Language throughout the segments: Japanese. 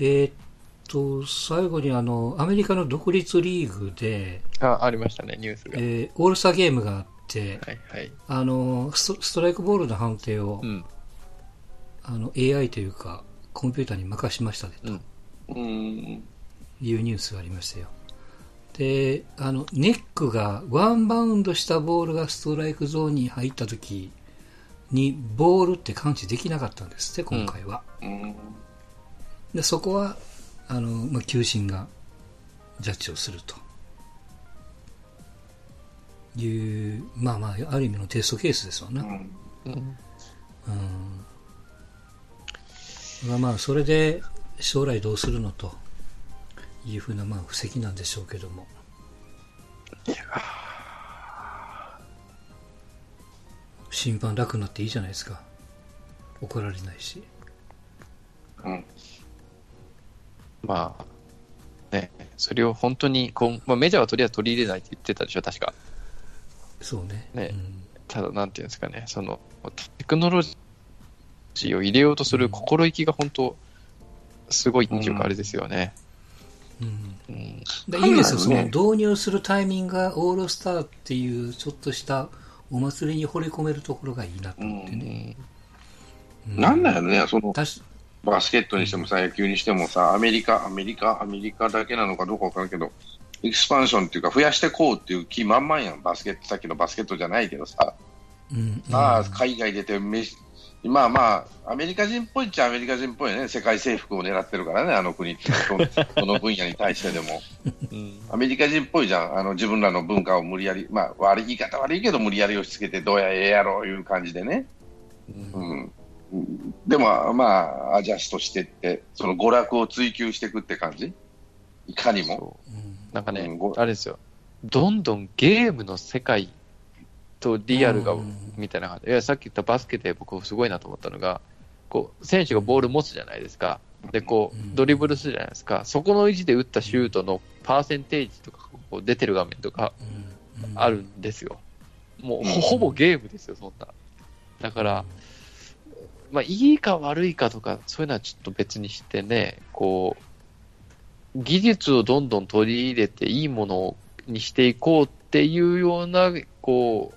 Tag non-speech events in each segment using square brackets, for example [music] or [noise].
えーっと、最後にあの、アメリカの独立リーグで、あ、ありましたね、ニュースが。えーオールスターゲームがあって、はいはい。あのスト、ストライクボールの判定を、うん。あの、AI というか、コンピューターに任しましたね、とうん。うん。いうニュースがありましたよ。で、あの、ネックが、ワンバウンドしたボールがストライクゾーンに入った時に、ボールって感知できなかったんですって、今回は。うん。で、そこは、あの、まあ、球審がジャッジをすると。いう、まあまあ、ある意味のテストケースですわな。うん。うん。うん。まあまあ、それで将来どうするのというふうな、まあ、布石なんでしょうけども。審判楽になっていいじゃないですか。怒られないし。うん。まあ、ね、それを本当にこう、まあ、メジャーはとりあえず取り入れないって言ってたでしょ、確か。そうね。ねうんただ、なんていうんですかね、その、テクノロジーを入れようとする心意気が本当、すごいっていうか、あれですよね。うんうん。でいいですよ、その導入するタイミングがオールスターっていうちょっとしたお祭りに惚れ込めるところがいいなと思ってね。うなんだよね、その、バスケットにしてもさ、野球にしてもさ、アメリカ、アメリカ、アメリカだけなのかどうかわからんけど、エクスパンションっていうか、増やしてこうっていう気満々やん、バスケット、さっきのバスケットじゃないけどさ、うんまあ、うん海外出てめし、まあまあ、アメリカ人っぽいっちゃアメリカ人っぽいね、世界征服を狙ってるからね、あの国って、ど [laughs] どの分野に対してでも。うん。アメリカ人っぽいじゃん、あの自分らの文化を無理やり、まあ、悪い言い方悪いけど、無理やり押し付けて、どうやええやろういう感じでね。うん。うんでも、まあ、アジャストしてって、その娯楽を追求していくって感じ？いかにも？なんかね、うんごあれですよ。どんどんゲームの世界とリアルがうん、みたいな感じ。いや、さっき言ったバスケで僕すごいなと思ったのが、こう、選手がボール持つじゃないですか。で、こうドリブルするじゃないですか。そこの位置で打ったシュートのパーセンテージとか、こう出てる画面とかうんあるんですよ。もう、ほぼゲームですよ、そんな。だから、まあ、いいか悪いかとか、そういうのはちょっと別にしてね、こう、技術をどんどん取り入れていいものにしていこうっていうような、こう、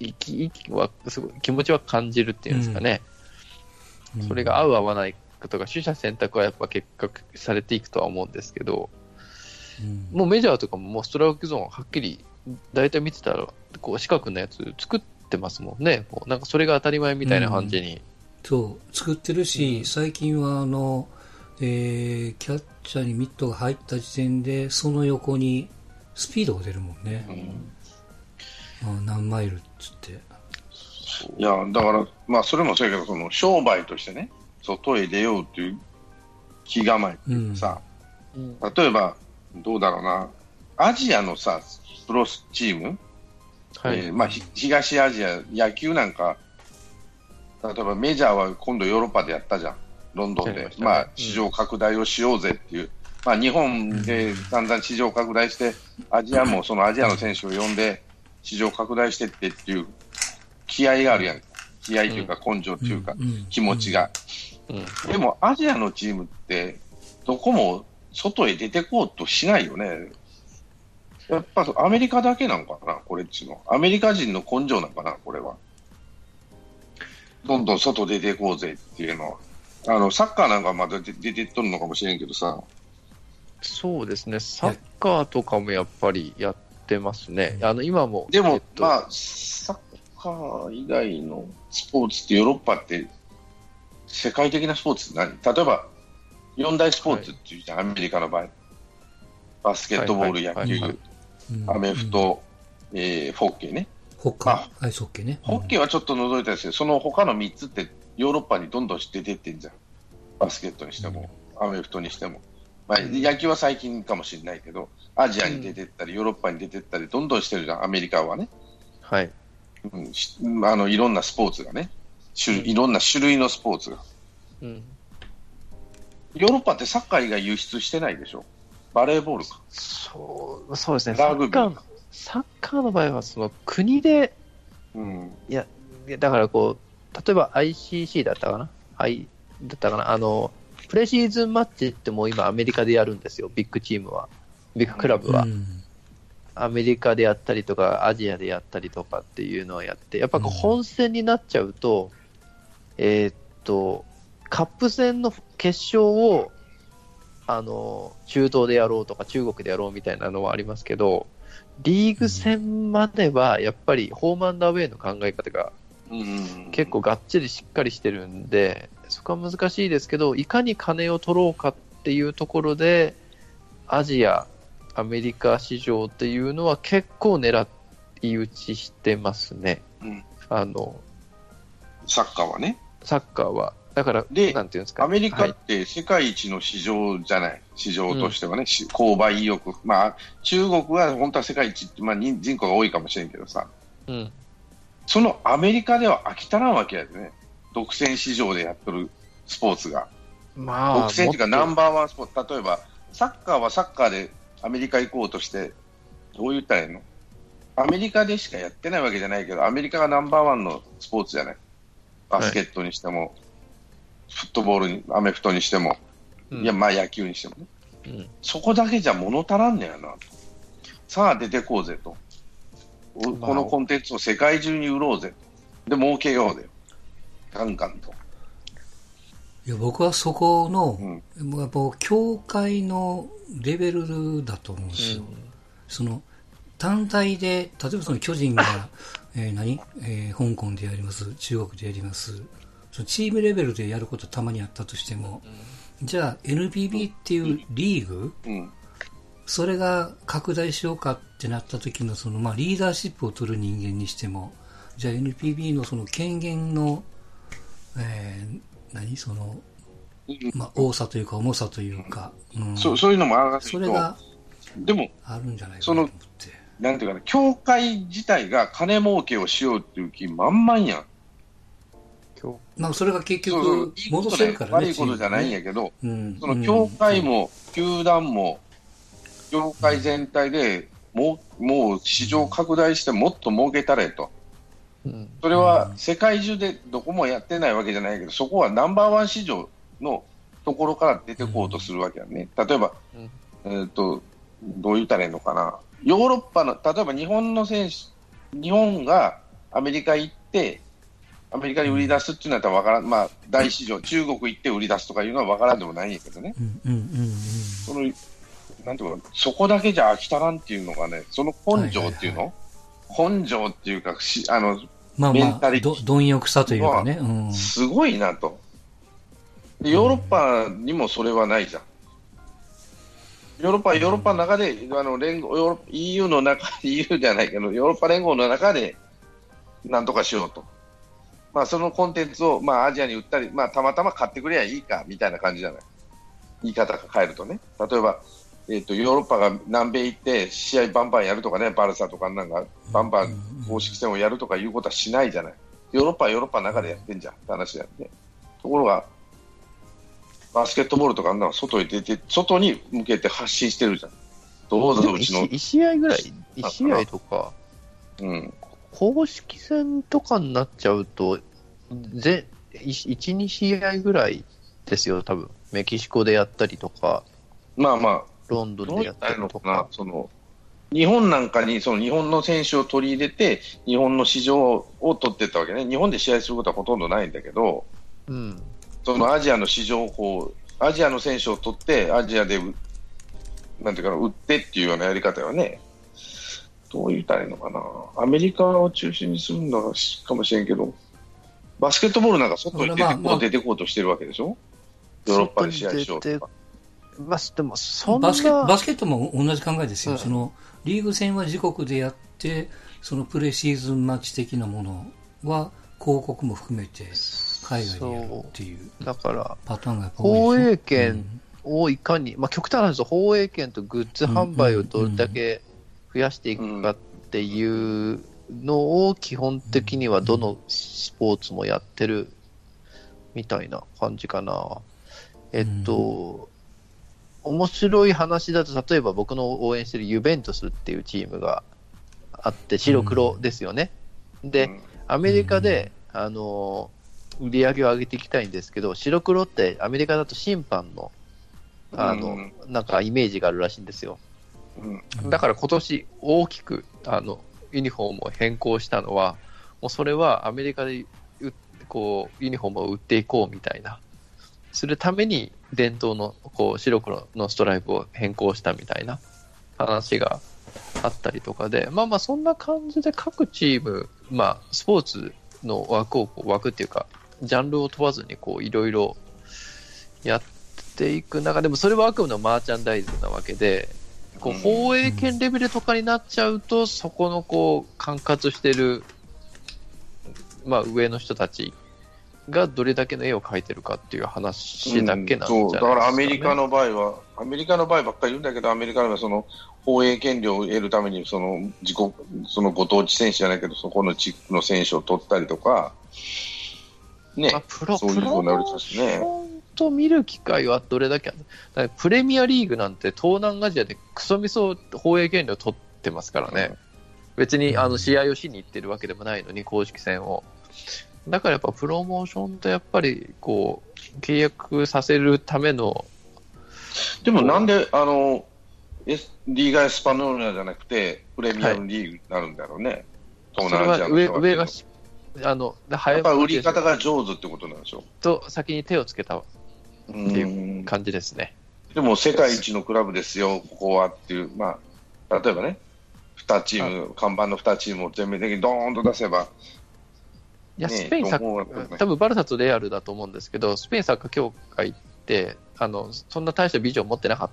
意気、意気は、すごい気持ちは感じるっていうんですかね。うんそれが合う合わないかとか、取捨選択はやっぱ結果されていくとは思うんですけど、うんもうメジャーとかももうストライクゾーンはっきり、大体見てたら、こう四角のやつ作ってますもんね。こうなんかそれが当たり前みたいな感じに。そう、作ってるし、うん最近はあの、えーキャッチャーにミットが入った時点で、その横にスピードが出るもんね。うんあ何マイルっつって。いや、だから、まあ、それもそうやけど、その商売としてね、外へ出ようっていう気構えっていうかさ、うん例えば、どうだろうな、アジアのさ、プロスチーム、はい。えーまあ、ひ東アジア、野球なんか、例えばメジャーは今度ヨーロッパでやったじゃん、ロンドンでま。ねまあうん、市場拡大をしようぜっていう、まあ、日本でだんだん市場拡大して、アジアもそのアジアの選手を呼んで、市場拡大してってっていう気合があるやん。気合というか根性というかうんうん気持ちが。うんでもアジアのチームって、どこも外へ出てこうとしないよね。やっぱアメリカだけなんかな、これっちの。アメリカ人の根性なんかな、これは。どんどん外出てこうぜっていうのは。あの、サッカーなんかまだ出出てっとるのかもしれんけどさ。そうですね。サッカーとかもやっぱりやってますね。あの、今も。でも、えっとまあ、サッカー以外のスポーツってヨーロッパって世界的なスポーツって何？例えば、四大スポーツっていうじゃん、アメリカの場合。バスケットボール、はい野球アメフト、えー、ホッケーね。ホッカー、アイスホッケーね。ホッケーはちょっと除いたですけど、その他の3つってヨーロッパにどんどん出てってんじゃん。バスケットにしても、アメフトにしても。まあ、野球は最近かもしれないけど、アジアに出てったり、ヨーロッパに出てったり、どんどんしてるじゃん、アメリカはね。はい。うん、しあのいろんなスポーツがね、種類いろんな種類のスポーツが。うん。ヨーロッパってサッカー以外輸出してないでしょ？バレーボールか。そう、そうですね。サラグビーッカーの、サッカーの場合は、その国で、うん。いや、だからこう、例えば ICC だったかな ?I、だったかな？あの、プレシーズンマッチってもう今アメリカでやるんですよ、ビッグチームは。ビッグクラブは。うんアメリカでやったりとか、アジアでやったりとかっていうのをやって、やっぱ本戦になっちゃうと、えーっと、カップ戦の決勝を、あの、中東でやろうとか中国でやろうみたいなのはありますけど、リーグ戦まではやっぱりホームアンダーウェイの考え方がうん結構がっちりしっかりしてるんで、そこは難しいですけど、いかに金を取ろうかっていうところで、アジア、アメリカ市場っていうのは結構狙い撃ちしてますね。うんあの、サッカーはね。サッカーは。だから、でなんていうんですか。アメリカはい。って世界一の市場じゃない、市場としてはね、し購買意欲、まあ、中国は本当は世界一って、まあ、人人口が多いかもしれんけどさ、うん。そのアメリカでは飽き足らんわけやでね、独占市場でやってるスポーツが、ま独占っていうか、ナンババーワンスポーツ、例えばサッカーはサッカーでアメリカ行こうとして、どう言ったらいいの？アメリカでしかやってないわけじゃないけど、アメリカがナンバーワンのスポーツじゃない、バスケットにしても、フットボールに、アメフトにしても。いや、まあ野球にしてもね。うんそこだけじゃ物足らんねやなと。さあ出てこうぜと。このコンテンツを世界中に売ろうぜと。で、儲けようぜ。ガンガンと。いや僕はそこの、うん。やっぱ協会のレベルだと思うんですよ。その単体で、例えばその巨人が、えー何、えー香港でやります、中国でやります、そのチームレベルでやることたまにあったとしても、じゃあ NPB っていうリーグ、うん。それが拡大しようかってなった時のその、まあ、リーダーシップを取る人間にしても、じゃあ NPB のその権限の、えー何？その、まあ、多さというか重さというか、うん、そうそういうのもあると、それがでも、あるんじゃないかそのなと思って。なんていうかな、協会自体が金儲けをしようっていう気満々やん。今まあ、それが結局いいこと戻せるからね。悪いことじゃないんやけけど、うん、その協会も、球団も、協会全体でもう、もう市場拡大してもっと儲けたれと。うん。それは世界中でどこもやってないわけじゃないけど、そこはナンバーワン市場のところから出てこうとするわけやね。例えば、えっ、と、どう言ったらいいのかな。ヨーロッパの、例えば日本の選手、日本がアメリカ行って、アメリカに売り出すっていうのはわからん、まあ、大市場、中国行って売り出すとかいうのはわからんでもないんやけどね。その、なんていうか、そこだけじゃ飽き足らんっていうのがね、その根性っていうの、根性っていうか、しあの、まあまあ、メンタリティど貪欲さというかね。うん。すごいなと。でヨーロッパにもそれはないじゃん。ヨーロッパはヨーロッパの中で、あの連合ヨーロッパ EU の中、EU じゃないけど、ヨーロッパ連合の中でなんとかしようと。まあ、そのコンテンツを、まあ、アジアに売ったり、まあ、たまたま買ってくればいいか、みたいな感じじゃない？言い方が変えるとね。例えば、えっ、と、ヨーロッパが南米行って試合バンバンやるとかね、バルサとかなんか、バンバン公式戦をやるとかいうことはしないじゃない。ヨーロッパはヨーロッパの中でやってんじゃんって話だよね。ところが、バスケットボールとかあんなの外に出て、外に向けて発信してるじゃん。どうぞうちの1、試合ぐらい、1試合とか、うん。公式戦とかになっちゃうと、ぜ1、2試合ぐらいですよ、多分。メキシコでやったりとか、まあまあ、ロンドンでやったりとか、、その、日本なんかにその日本の選手を取り入れて、日本の市場を取っていったわけね。日本で試合することはほとんどないんだけど、うん、そのアジアの市場をこう、アジアの選手を取って、アジアでう、なんていうかな、売ってっていうようなやり方はね、どう言ったらいいのかな。アメリカを中心にするんだかもしれんけど、バスケットボールなんか外に出てこう、出てこうとしてるわけでしょ？ヨーロッパで試合しようとか。まあ、でも、そんな、バスケバスケットも同じ考えですよ、うん。そのリーグ戦は自国でやって、そのプレシーズンマッチ的なものは広告も含めて海外でやるっていうだから、パターンが放映権をいかに、まあ、極端な話です放映権とグッズ販売をどれだけ増やしていくかっていうのを基本的にはどのスポーツもやってるみたいな感じかな。えっと、面白い話だと、例えば僕の応援してるユベントスっていうチームがあって、白黒ですよね。で、うんアメリカで、あの売り上げを上げていきたいんですけど、白黒ってアメリカだと審判の、あの、うんなんかイメージがあるらしいんですよ。うんだから今年大きく、あの、ユニフォームを変更したのは、もうそれはアメリカでうこう、ユニフォームを売っていこうみたいな。するために伝統のこう白黒のストライプを変更したみたいな話があったりとかで、まあまあそんな感じで各チーム、まあスポーツの枠をこう枠っていうか、ジャンルを問わずにいろいろやっていく中でも、それはあくまでもマーチャンダイズなわけで、こううん。放映権レベルとかになっちゃうと、そこのこう管轄してる、まあ、上の人たちがどれだけの絵を描いてるかっていう話だけなんじゃないですか、ね。そう。だからアメリカの場合は、アメリカの場合ばっかり言うんだけど、アメリカではその放映権料を得るためにその自国そのご当地選手じゃないけど、そこの地区の選手を取ったりとか、ねまあ、プロそういうふうになりますね本当見る機会はどれだけだプレミアリーグなんて東南アジアでクソみそ放映権料取ってますからね。別にあの試合をしに行ってるわけでもないのに、公式戦を。だからやっぱプロモーションとやっぱりこう契約させるための、でもなんであのリーガ・エスパノーラじゃなくて、プレミアムリーグになるんだろうね、そ東南アジアのれは上人は上がし、あの、や早っぱ売り方が上手ってことなんでしょ？と先に手をつけたう。っていう感じですね。でも世界一のクラブですよ、ここはっていう、まあ、例えばね、2チーム、看板の2チームを全面的にドーンと出せば、いや、ねスペインサッと思うわけね多分バルサとレアルだと思うんですけど、スペインサッカー協会って、あの、そんな大したビジョン持ってなかっ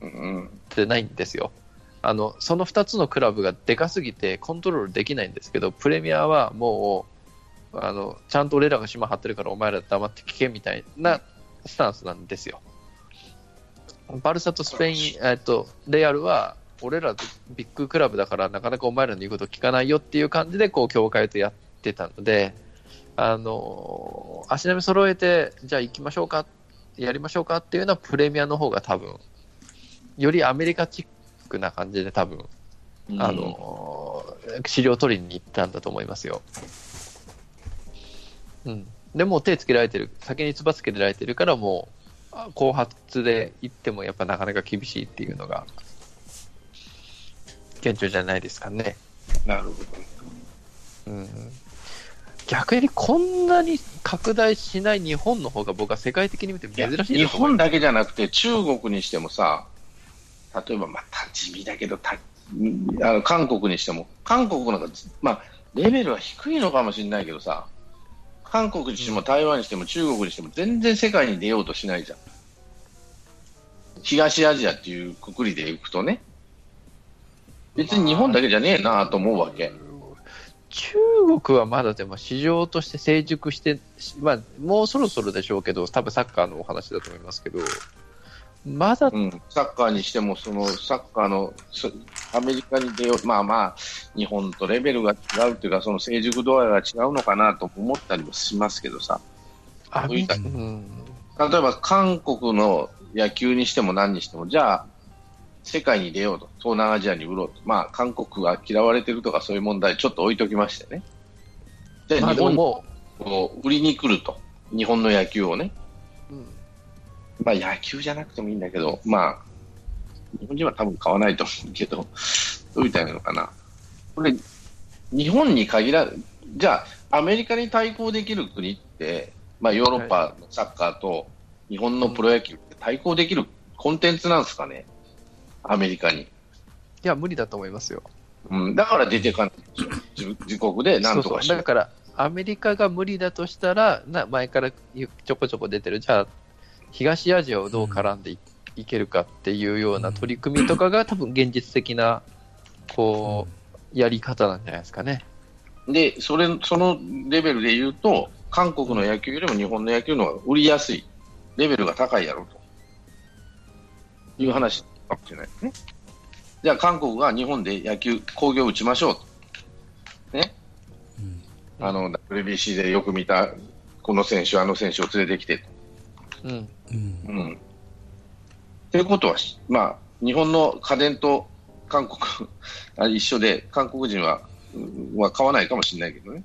うんうん、てないんですよ。あの、その2つのクラブがでかすぎてコントロールできないんですけど、プレミアはもう、あの、ちゃんと俺らが島張ってるからお前ら黙って聞けみたいなスタンスなんですよ。バルサとスペイン、えっと、レアルは、俺らビッグクラブだからなかなかお前らの言うこと聞かないよっていう感じで、こう、協会とやってたので、あの、足並み揃えて、じゃあ行きましょうか、やりましょうかっていうのはプレミアの方が多分、よりアメリカチックな感じで多分、あの、資料取りに行ったんだと思いますよ。うん。でもう手つけられてる、先につばつけられてるからもう、あ後発で行ってもやっぱなかなか厳しいっていうのが、現状じゃないですかね。なるほど。うん。逆にこんなに拡大しない日本の方が僕は世界的に見て珍しいい日本だけじゃなくて、中国にしてもさ、例えば、まあ、立ち見だけど、たあの韓国にしても、韓国なんか、まあ、レベルは低いのかもしれないけどさ、韓国にしても台湾にしても中国にしても全然世界に出ようとしないじゃん。東アジアっていうくくりでいくとね。別に日本だけじゃねえなと思うわけ。中国はまだでも市場として成熟して、まあ、もうそろそろでしょうけど、多分サッカーのお話だと思いますけど、まだ、うん、サッカーにしても、そのサッカーのそアメリカに出よう、まあまあ、日本とレベルが違うっていうか、その成熟度合いが違うのかなと思ったりもしますけどさ、あそういった。うん、例えば韓国の野球にしても何にしても、じゃあ、世界に出ようと、東南アジアに売ろうと、まあ、韓国が嫌われてるとかそういう問題、ちょっと置いときましてね。じゃまああ、日本にでももこう売りに来ると、日本の野球をね。う、うん。まあ野球じゃなくてもいいんだけど、まあ、日本人は多分買わないと思うけど、[laughs] どう言ったらいいのかな。これ、日本に限らず、じゃあ、アメリカに対抗できる国って、まあヨーロッパのサッカーと日本のプロ野球って対抗できるコンテンツなんですかね、アメリカに。いや、無理だと思いますよ。うん、だから出てかない自自国でなんとかしてそうだから、アメリカが無理だとしたら、な前からちょこちょこ出てる、じゃあ、東アジアをどう絡んでい,、けるかっていうような取り組みとかが、多分現実的な、こう、やり方なんじゃないですかね。で、それ、そのレベルで言うと、韓国の野球よりも日本の野球の方が売りやすい、レベルが高いやろうという話かもしれないですね。じゃあ、韓国が日本で野球、工業を打ちましょうと。ね。うんあの、WBC でよく見た、この選手、あの選手を連れてきてと。うん。うんうん。ということは、まあ、日本の家電と韓国 [laughs] あ一緒で、韓国人は、うんは買わないかもしれないけどね。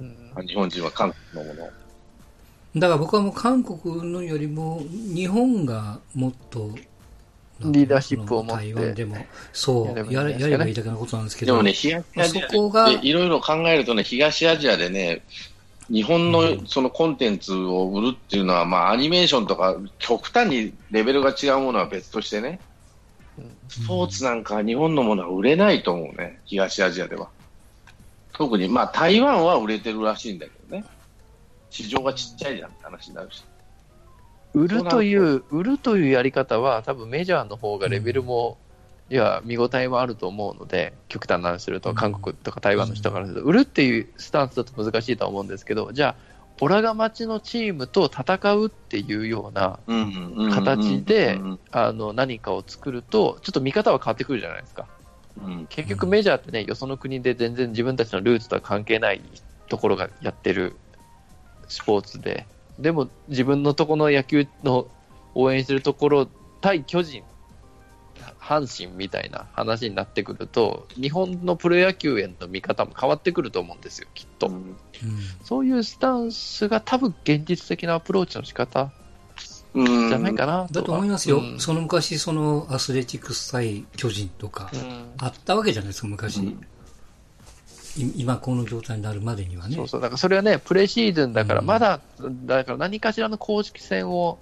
うん日本人は韓国のものを。だから僕はもう韓国のよりも日本がもっとリーダーシップを持って台湾でもそうややれやればいいだけのことなんですけどでもね、東アジアそこがでいろいろ考えるとね、東アジアでね、日本のそのコンテンツを売るっていうのは、まあ、アニメーションとか、極端にレベルが違うものは別としてね、スポーツなんか日本のものは売れないと思うね、東アジアでは。特に、まあ、台湾は売れてるらしいんだけどね。市場がちっちゃいじゃんって話になるし。売るという、売るというやり方は、多分メジャーの方がレベルも、いや、見応えもあると思うので、極端な話すると、うん。韓国とか台湾の人からすると、売るっていうスタンスだと難しいとは思うんですけど、じゃあ、オラが町のチームと戦うっていうような、形で何かを作ると、ちょっと見方は変わってくるじゃないですか。うん。結局メジャーってね、よその国で全然自分たちのルーツとは関係ないところがやってるスポーツで、でも自分のところの野球の応援してるところ、対巨人、阪神みたいな話になってくると、日本のプロ野球への見方も変わってくると思うんですよ、きっと。うん。うん。そういうスタンスが多分現実的なアプローチの仕方うん。じゃないかなとは。だと思いますよ、うん。その昔そのアスレチックス対巨人とかうん。あったわけじゃないですか昔、うん。い今この状態になるまでにはね。そうそう、だからそれはね、プレシーズンだから、うん。まだ、だから何かしらの公式戦を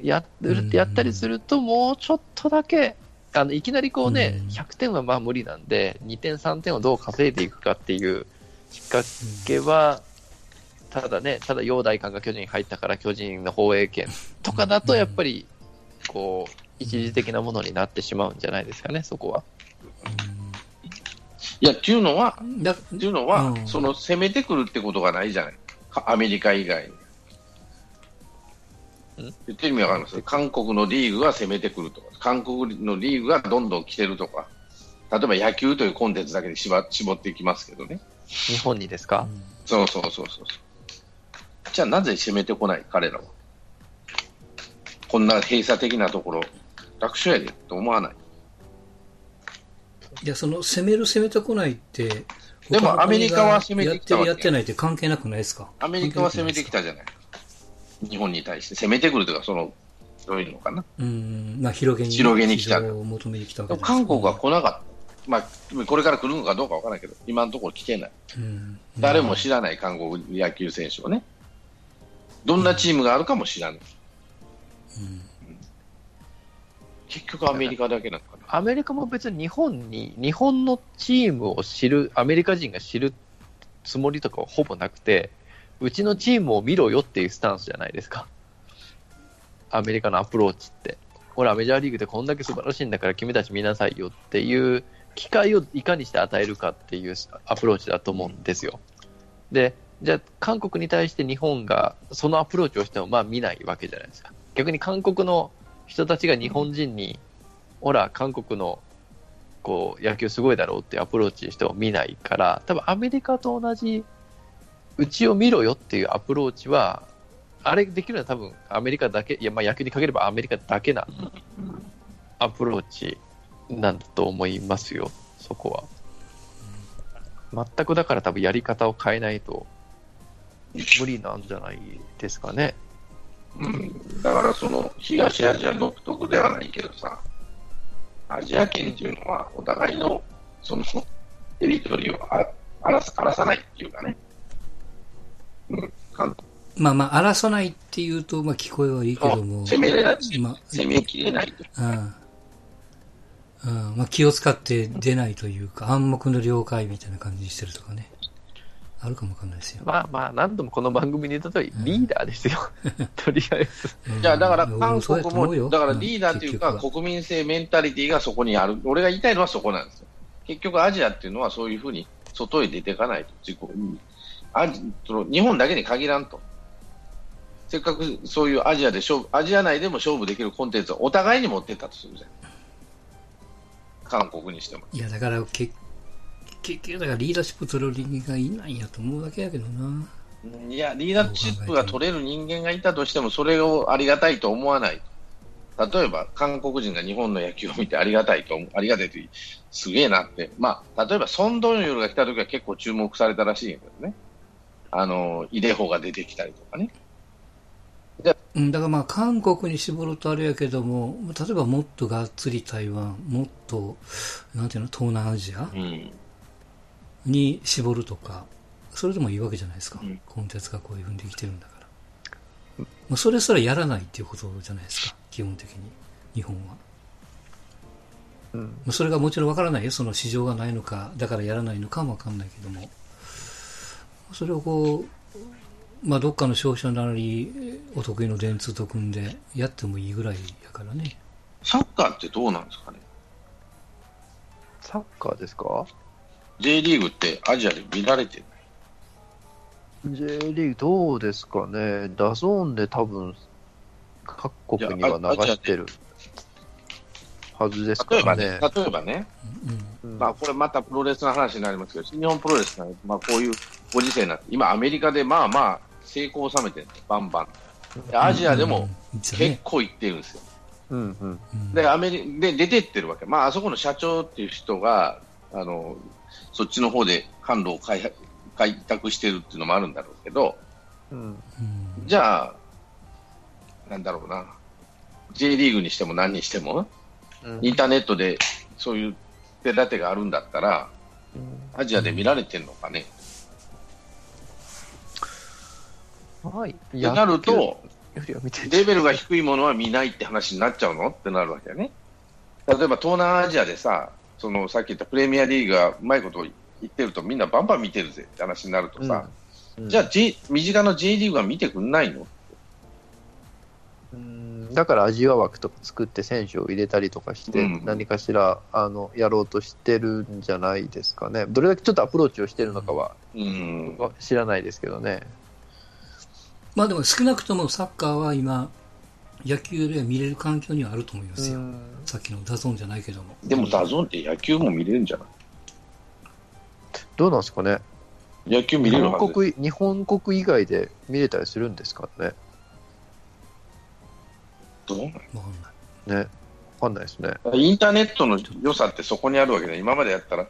やってるってやったりすると、もうちょっとだけ、あのいきなりこうね、うん100点はまあ無理なんで、2点、3点をどう稼いでいくかっていうきっかけは、ただね、ただ陽大館が巨人に入ったから巨人の放映権とかだと、やっぱり、こう、一時的なものになってしまうんじゃないですかね、そこは。いや、っていうのは、っていうのは、うんその攻めてくるってことがないじゃない、かアメリカ以外に。ん言ってる意味わかります？韓国のリーグが攻めてくるとか、韓国のリーグがどんどん来てるとか、例えば野球というコンテンツだけで絞絞っていきますけどね。日本にですか、そうそうそうそうそう。じゃあなぜ攻めてこない、彼らは。こんな閉鎖的なところ、楽勝やでと思わない？いやその攻める攻めてこないってでもアメリカは攻めてきたわけやってるやってないって関係なくないですか？アメリカは攻めてきたたじゃない。日本に対して攻めてくるというか、その、どういうのかな。うんまあ広げに広げに来た求めてきたわでけじゃないですかも韓国は来なかった。まあ、これから来るのかどうかわからないけど、今のところ来てない。うん誰も知らない韓国野球選手をね。どんなチームがあるかも知らない。うん結局アメリカだけなのかな。アメリカも別に日本に、日本のチームを知る、アメリカ人が知るつもりとかはほぼなくて、うちのチームを見ろよっていうスタンスじゃないですか。アメリカのアプローチって。ほら、メジャーリーグでこんだけ素晴らしいんだから君たち見なさいよっていう機会をいかにして与えるかっていうアプローチだと思うんですよ。で、じゃあ韓国に対して日本がそのアプローチをしてもまあ見ないわけじゃないですか。逆に韓国の人たちが日本人に、ほら、韓国のこう野球すごいだろうっていうアプローチしても見ないから、多分アメリカと同じ、うちを見ろよっていうアプローチは、あれできるのは多分アメリカだけ、いや、まあ野球に限ればアメリカだけなアプローチなんだと思いますよ、そこは。全くだから多分やり方を変えないと無理なんじゃないですかね。うん、だからその東アジア独特ではないけどさ、アジア圏っていうのはお互いのそのテリトリーを荒らさないっていうかね、まあまあ争わないっていうとまあ聞こえはいいけども国攻めれない、まあ攻めきれないと。うんうんまあ、気を使って出ないというか暗黙の了解みたいな感じにしてるとかねあるかもわかんないですよ、まあまあ、何度もこの番組に言った通り、リーダーですよ。[laughs] とりあえず。うんじゃあだから俺韓国も、だからリーダーというか国民性メンタリティがそこにある。俺が言いたいのはそこなんですよ。結局アジアっていうのはそういうふうに外へ出ていかないと。自己うんアジその日本だけに限らんと。せっかくそういうアジアで勝負、アジア内でも勝負できるコンテンツをお互いに持ってったとするじゃん。韓国にしても。いやだからけ結局だからリーダーシップ取る人間がいないんやと思うだけやけどな。いや、リーダーシップが取れる人間がいたとしても、それをありがたいと思わない。例えば、韓国人が日本の野球を見てありがたいと思う、ありがたいという、すげえなって。まあ、例えば、ソン・ドンヨルが来た時は結構注目されたらしいんやけどね。あの、イデホが出てきたりとかね。うん、だからまあ韓国に絞るとあれやけども、例えばもっとがっつり台湾、もっと、なんていうの、東南アジアうん。に絞るとか、それでもいいわけじゃないですか。うんコンテンツがこういうふうにできてるんだから。まあ、それすらやらないっていうことじゃないですか、基本的に、日本は。うん。まあ、それがもちろんわからないよ、その市場がないのか、だからやらないのかもわかんないけども、それをこう、まあ、どっかの商社なり、お得意の電通と組んでやってもいいぐらいやからね。サッカーってどうなんですかね？サッカーですか ?J リーグってアジアで見られてる J リーグどうですかね、 DAZN で多分各国には流してるはずですか例えばらね。ね、例えばね、うんうんまあこれまたプロレスの話になりますけど、新日本プロレスなんまあこういうご時世になって、今アメリカでまあまあ成功を収めてる。んですバンバン。でアジアでも結構行ってるんですよ。うんうん。うんで、アメリで出てってるわけ。まああそこの社長っていう人が、あの、そっちの方で販路を開発開拓してるっていうのもあるんだろうけど、うん。うんじゃあ、なんだろうな、J リーグにしても何にしても、うん。インターネットでそういう手立てがあるんだったら、アジアで見られてるのかね。はい。ってなると、レベルが低いものは見ないって話になっちゃうのってなるわけだね。例えば東南アジアでさ、そのさっき言ったプレミアリーグがうまいこと言ってるとみんなバンバン見てるぜって話になるとさ、うんじゃあ、J、身近な J リーグは見てくんないの？うんだからアジア枠とか作って選手を入れたりとかして、うん何かしらあのやろうとしてるんじゃないですかね。どれだけちょっとアプローチをしてるのかはうん。知らないですけどね。まあでも少なくともサッカーは今、野球で見れる環境にはあると思いますよ。さっきの DAZNじゃないけども。でも DAZNって野球も見れるんじゃない？どうなんですかね。野球見れるはず。本国日本国以外で見れたりするんですかね。どうなわかんない。ね。わかんないですね。のインターネットの良さってそこにあるわけで、今までやったら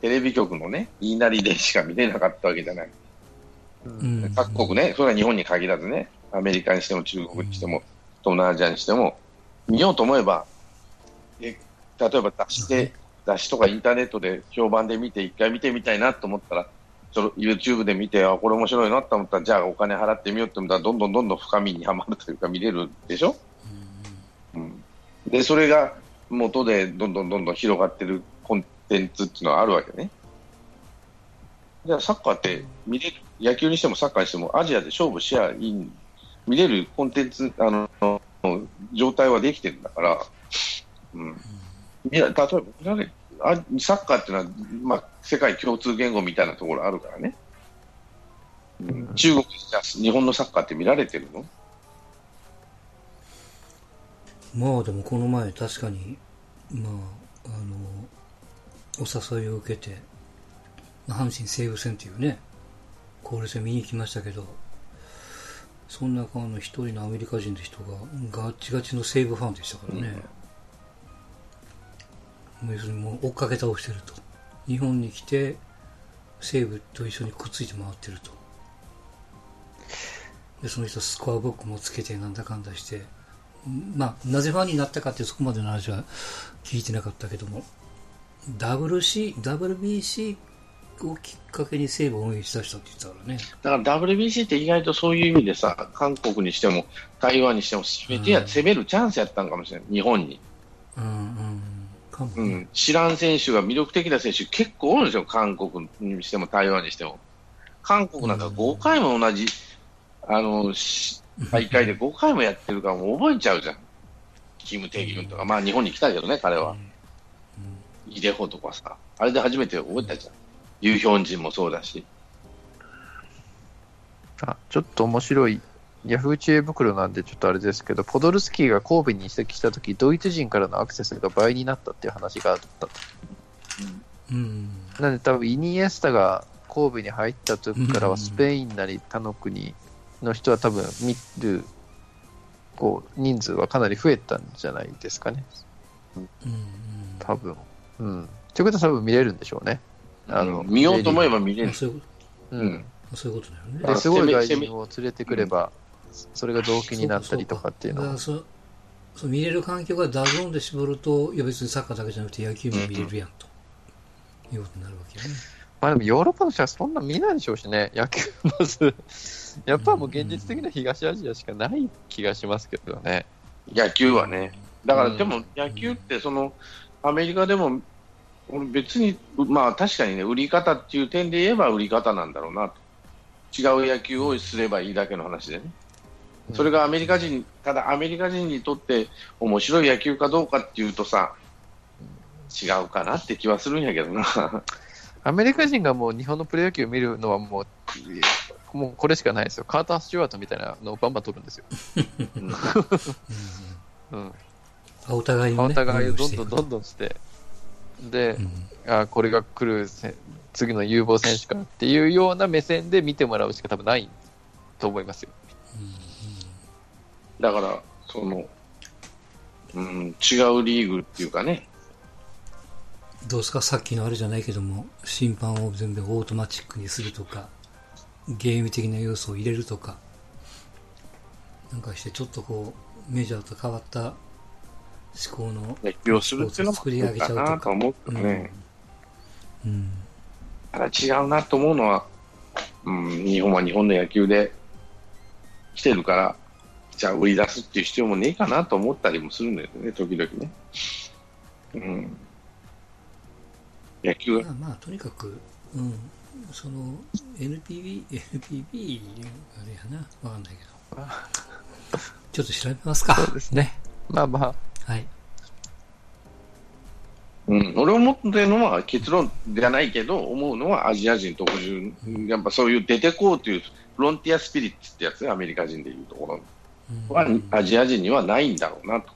テレビ局のね、言いなりでしか見れなかったわけじゃない。うん。各国ね、それは日本に限らずね、アメリカにしても中国にしても、東南アジアにしても、見ようと思えば、え例えば雑誌で、雑誌とかインターネットで評判で見て、一回見てみたいなと思ったら、その YouTube で見て、あ、これ面白いなと思ったら、じゃあお金払ってみようと思ったら、どんどんどんどん深みにはまるというか、見れるでしょ、うん、で、それが元でどんどんどんどん広がってるコンテンツっていうのはあるわけね。じゃあサッカーって見れる、野球にしてもサッカーにしてもアジアで勝負し合いい、見れるコンテンツ、あの、状態はできてるんだから、うん。いや例えば、サッカーっていうのは、まあ、世界共通言語みたいなところあるからね。うん、中国じゃ日本のサッカーって見られてるの？まあでもこの前確かに、まあ、あの、お誘いを受けて、阪神西武戦っていうね、交流戦見に行きましたけど、その中の一人のアメリカ人の人がガチガチの西武ファンでしたからね。もう要するにもう追っかけ倒してると。日本に来て、西武と一緒にくっついて回ってると。で、その人スコアブックもつけてなんだかんだして、まあ、なぜファンになったかってそこまでの話は聞いてなかったけども、WC、WBC をきっかけに西武を応援しだしたって言ってたからね。だから WBC って意外とそういう意味でさ、韓国にしても台湾にしても攻めてや、うん攻めるチャンスやったんかもしれない、日本に。うんうん。うね。ん、知らん選手が魅力的な選手結構多いんですよ、韓国にしても台湾にしても。韓国なんか5回も同じ、あの、し大会で5回もやってるからもう覚えちゃうじゃん。キム・テギュンとか、まあ日本に来たけどね、彼は。イデホとかさ、あれで初めて覚えたじゃん。ユーヒョンジンもそうだし。あちょっと面白い、ヤフー知恵袋なんでちょっとあれですけど、ポドルスキーが神戸に移籍したとき、ドイツ人からのアクセスが倍になったっていう話があったと。うん。なんで多分イニエスタが神戸に入った時からうんはスペインなり他の国の人は多分見るこう人数はかなり増えたんじゃないですかね。うん。多分。うん。ということは多分見れるんでしょうね。あの、見ようと思えば見れうん。る。そういうこううんそういうことだよね。で、すごい外人を連れてくれば、それが動機になったりとかっていうのは。そうそう見れる環境が DAZNで絞ると、いや別にサッカーだけじゃなくて野球も見れるやんと、いうことになるわけよね。まあでもヨーロッパの人はそんな見ないでしょうしね、野球まず。[laughs] やっぱもう現実的な東アジアしかない気がしますけどね。野球はね。だから、でも野球って、その、アメリカでも、俺別に、まあ確かにね、売り方っていう点で言えば売り方なんだろうなと。違う野球をすればいいだけの話でね。それがアメリカ人、ただアメリカ人にとって面白い野球かどうかっていうとさ、違うかなって気はするんやけどな。[laughs] アメリカ人がもう日本のプロ野球を見るのはもう、もうこれしかないですよ。カーター・スチュワートみたいなのをバンバン取るんですよ。うん。お互いの、ね、お互いをどんどんどんどんして、で、うん、あこれが来る次の有望選手かっていうような目線で見てもらうしか多分ないと思いますよ。だから、その、うん、違うリーグっていうかね。どうですか？さっきのあれじゃないけども、審判を全部オートマチックにするとか、ゲーム的な要素を入れるとか、なんかしてちょっとこう、メジャーと変わった志向の野球をするっていうのも作り上げちゃうとなとか。思うけどね。うん。うんただ違うなと思うのは、うん、日本は日本の野球で来てるから、じゃあ売り出すっていう必要もねえかなと思ったりもするんだよね、時々ね。うん。野球まあまあ、とにかく、うん、その NPB、NPB、あれやな、わかんないけど。ちょっと調べますか。そうですね。まあまあ、はい。うん、俺思ってるのは結論じゃないけど、思うのはアジア人特有、やっぱそういう出てこうというフロンティアスピリッツってやつがアメリカ人でいうところうんは、アジア人にはないんだろうなと。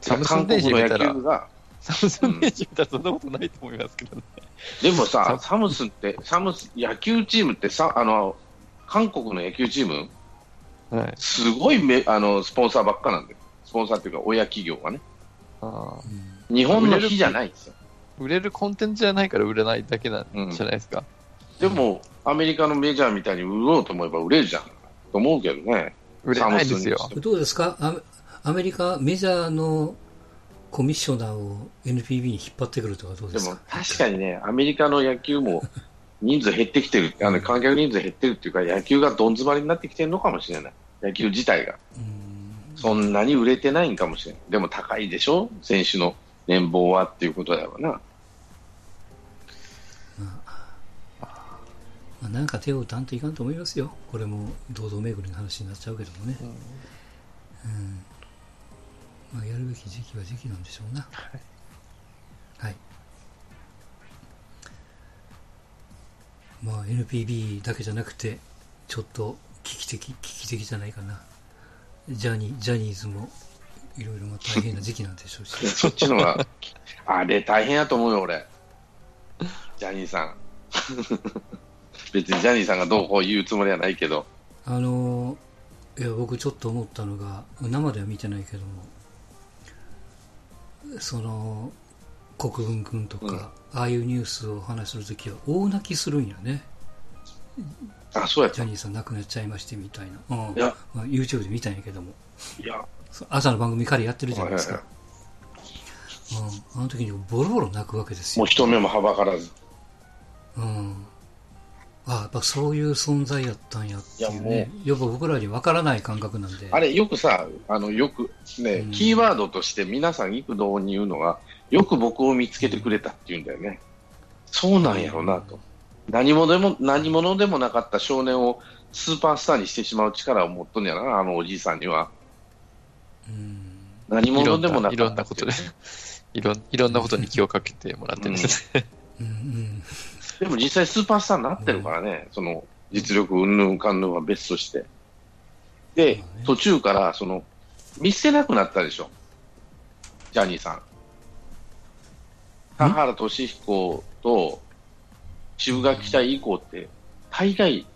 サムスン韓国の野デージ見たら球が、サムスンページ見たらそんなことないと思いますけどね。でもさ、サムスンって、サムス野球チームってさ、あの、韓国の野球チーム、はい。すごいめあのスポンサーばっかなんだよ。スポンサーっていうか、親企業がね。あ日本の比じゃないんですよ。売れるコンテンツじゃないから売れないだけなんじゃないですか？でも、アメリカのメジャーみたいに売ろうと思えば売れるじゃん。と思うけどね。売れないですよどうですか？アメアメリカメジャーのコミッショナーを NPB に引っ張ってくるとかどうでですもか確かにね、アメリカの野球も人数減ってきてる、あの観客人数減ってるっていうか、野球がどん詰まりになってきてるのかもしれない。野球自体が。うんそんなに売れてないんかもしれない。でも高いでしょ？選手の年俸はっていうことだろうな。まあ、なんか手を打たんといかんと思いますよ。これも堂々巡りの話になっちゃうけどもね。うん。まあ、やるべき時期は時期なんでしょうな。はい。まあ、NPB だけじゃなくて、ちょっと危機的、危機的じゃないかな。ジャニー、ジャニーズも、いろいろまあ大変な時期なんでしょうし。[laughs] そっちのが、あれ大変やと思うよ、俺。ジャニーさん。[laughs] 別にジャニーさんがどうこう言うつもりはないけど。あのいや僕ちょっと思ったのが生では見てないけどもその国分君とか、ああいうニュースを話するときは大泣きするんやねあ、そうやジャニーさん亡くなっちゃいましてみたいな、うん。や、まあ、YouTube で見たんやけども。や、そう朝の番組彼やってるじゃないですはいか、うん、あの時にボロボロ泣くわけですよ。もう人目もはばからず。うん。あやっぱそういう存在やったんやっていういやねやっぱ僕らに分からない感覚なんで。あれ、よくさ、あの、よくね、うん。キーワードとして皆さん幾度に言うのが、よく僕を見つけてくれたって言うんだよね。そうなんやろうなと。何者でも、何者でもなかった少年をスーパースターにしてしまう力を持っとんやな、あのおじいさんには。うん何いろんな、者でもないかろったいうんなことで、[laughs] いろん、いろんなことに気をかけてもらってるんですね。うんうんでも実際スーパースターになってるからね、その実力うんぬんかんぬんは別として。で、途中からその見捨てなくなったでしょ、ジャニーさん。田原俊彦とシブがき隊以降って、大概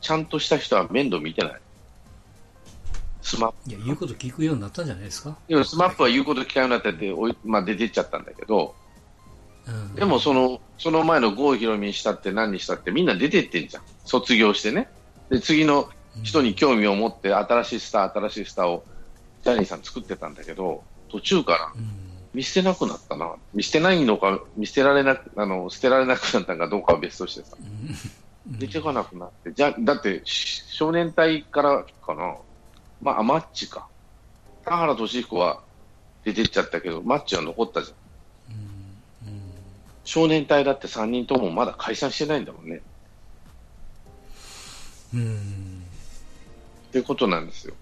ちゃんとした人は面倒見てない。 SMA Pいや、言うこと聞くようになったんじゃないですか？でも SMAPは言うこと聞かなくなってて、おいまあ、出てっちゃったんだけど、うん、でもその、その前の郷ひろみにしたって何にしたってみんな出てってんじゃん。卒業してね。で、次の人に興味を持って新しいスター、新しいスターをジャニーさん作ってたんだけど、途中からうん見捨てなくなったな。見捨てないのか、見捨てられなく、あの、捨てられなくなったのかどうかは別としてさ。うん出てかなくなって。じゃ、だって、し少年隊からかな。まあ、あマッチか。田原俊彦は出てっちゃったけど、マッチは残ったじゃん。うん少年隊だって3人ともまだ解散してないんだもんね。うんってことなんですよ。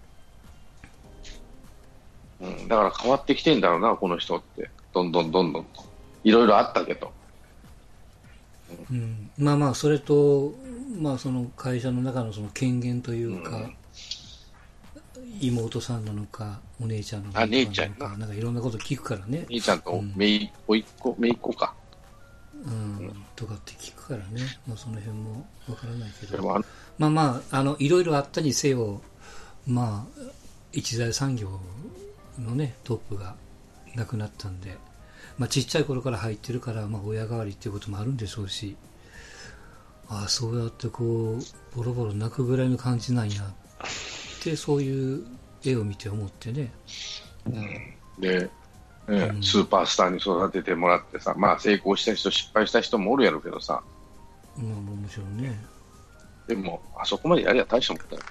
うん、だから変わってきてんだろうな、この人って。どんどんどんどんと。いろいろあったけど。うん。まあまあそれと、まあ、その会社の中のその権限というか、うん。妹さんなのかお姉ちゃんなのかあ姉ちゃんやな。なんかいろんなこと聞くからね、兄ちゃんとうん。めい、おいっ子、めいっ子か。うん、とかって聞くからね、まあ、その辺もわからないけど。まあまああのいろいろあったにせよまあ一大産業のねトップが亡くなったんで、まあ、ちっちゃい頃から入ってるから、まあ、親代わりっていうこともあるんでしょうしああそうやってこうボロボロ泣くぐらいの感じなんやってそういう絵を見て思ってね。で、えうん。スーパースターに育ててもらってさ、まあ成功した人、失敗した人もおるやろうけどさ、まあもちろんね。でも、あそこまでやりゃ大したもんだよ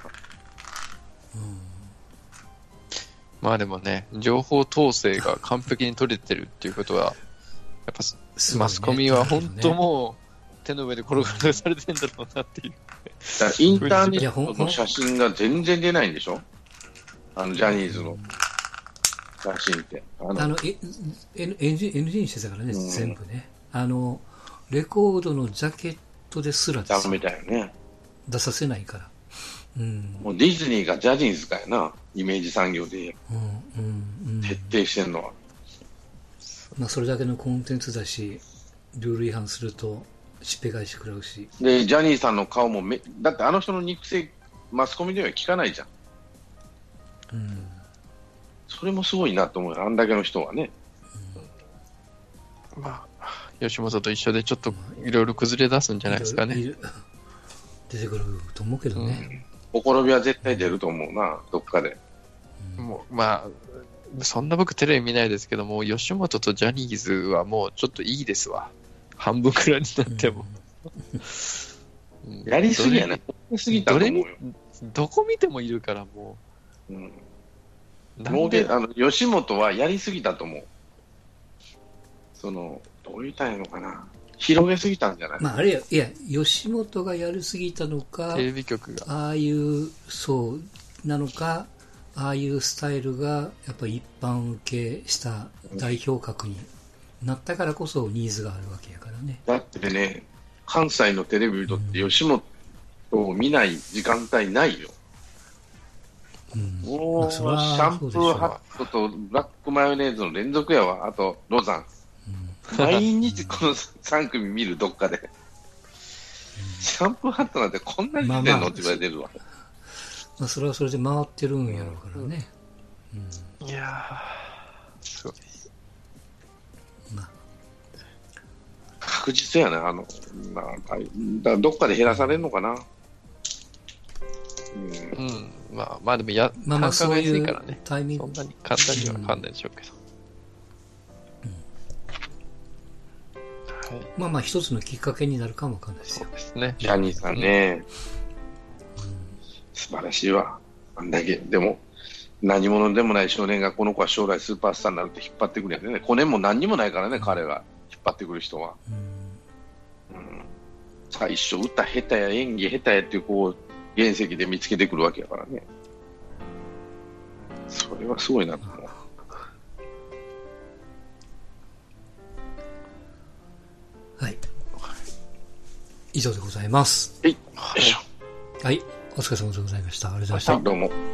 まあでもね、情報統制が完璧に取れてるっていうことは、やっぱねマスコミは本当もう手の上で転がらされてんだろうなっていう。だからインターネットの写真が全然出ないんでしょ？あの、ジャニーズの写真って。あのあの、NG, NG にしてたからね、うん全部ね。あの、レコードのジャケットですらですダメだよね。出させないから。うん。もうディズニーがジャニーズかやな。イメージ産業でうん、うん、うん。徹底してんのは。まあ、それだけのコンテンツだし、ルール違反すると、しっぺ返し食らうし。で、ジャニーさんの顔もめ、だってあの人の肉声、マスコミでは聞かないじゃん。うん。それもすごいなと思うよ。あんだけの人はね。まあ、吉本と一緒でちょっといろいろ崩れ出すんじゃないですかね。出てくると思うけどね。ほころびは絶対出ると思うな、どっかで。もうまあ、そんな僕テレビ見ないですけども、吉本とジャニーズはもうちょっといいですわ。半分くらいになっても。う [laughs] んやりすぎやな。やりすぎたと思うよ。どこ見てもいるからもうんう。なんで？もうで、あの、吉本はやりすぎたと思う。その、どう言ったいのかな。広げすぎたんじゃない、まあ、あれや、いや、吉本がやりすぎたのかテ、レビ局が。ああいう、そう、なのか、ああいうスタイルが、やっぱり一般受けした代表格になったからこそニーズがあるわけやからね。だってね、関西のテレビにとって吉本を見ない時間帯ないよ。うん。もう、シまあそれはャンプーハットとブラックマヨネーズの連続やわ。あと、ロザン。毎日この3組見る、どっかで。シャンプーハットなんてこんなに出てんまあまあのって言われてるわ。まあ、それはそれで回ってるんやろうからね。いやー、すごい。まあ、確実やな、あの、なんか、だからどっかで減らされるのかな。うんうん。まあ、まあでもや、まあまあ、そういう安いからね。タイミングそんなに簡単には変わんないでしょうけど。はい。まあまあ一つのきっかけになるかもわかんないですよ。ですね。ジャニーさんね、素晴らしいわ。あんだけ。でも、何者でもない少年がこの子は将来スーパースターになるって引っ張ってくるんやね。コネも何にもないからね、彼が引っ張ってくる人は。うんうん、最初、歌下手や演技下手やっていうこう原石で見つけてくるわけやからね。それはすごいなと思以上でございます。はい。はい。お疲れ様でございました。ありがとうございました。はい、どうも。